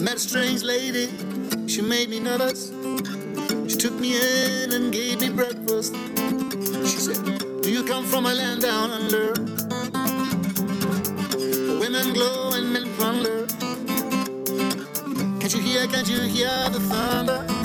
I met a strange lady, she made me nervous. She took me in and gave me breakfast. She said, Do you come from a land down under? Women glow and men plunder. Can't you hear, can't you hear the thunder?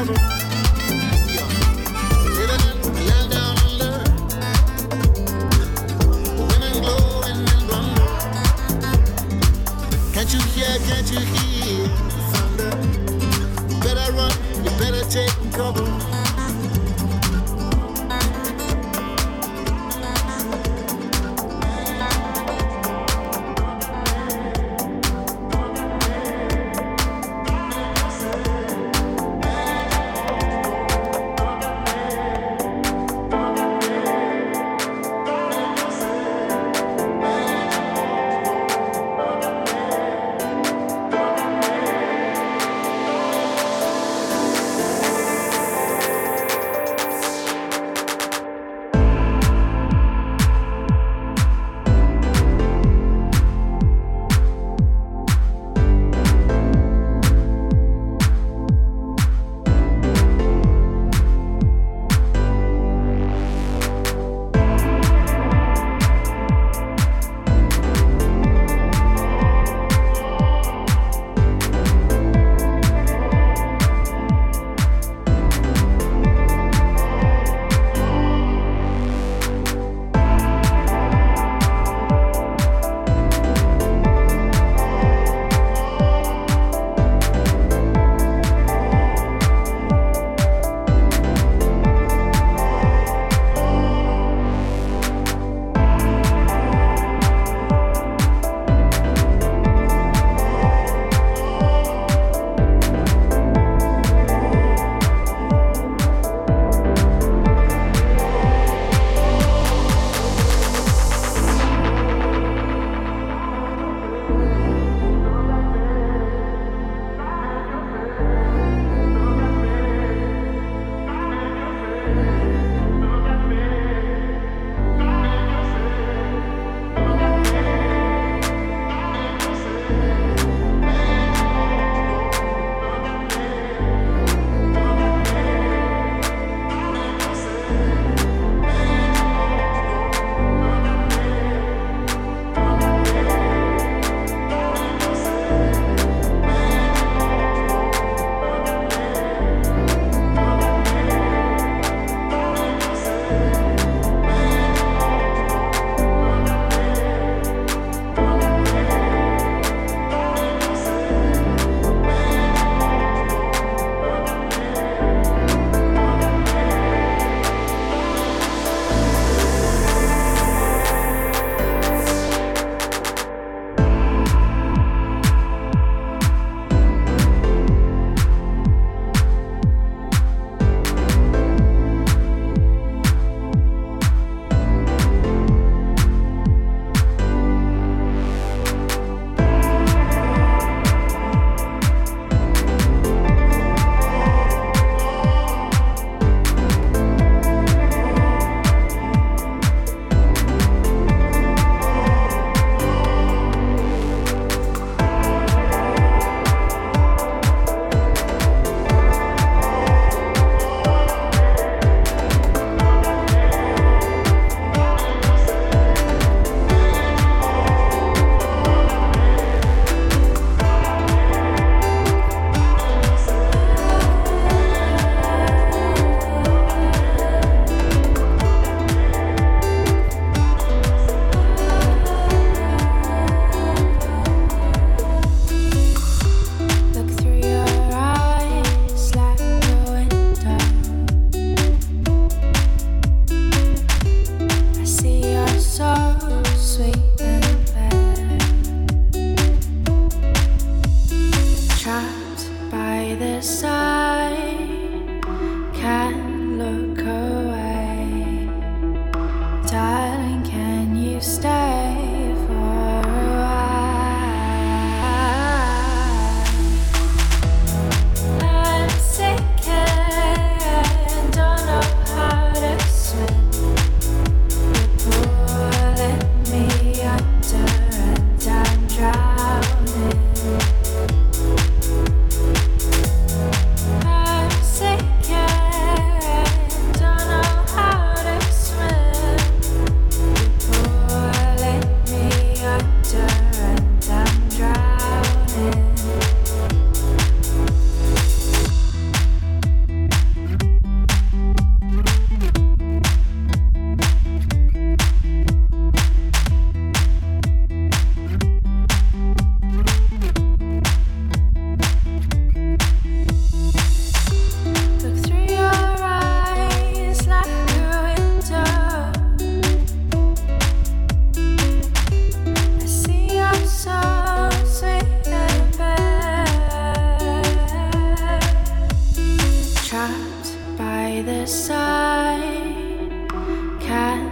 love it. by the side. Can't either side. Cat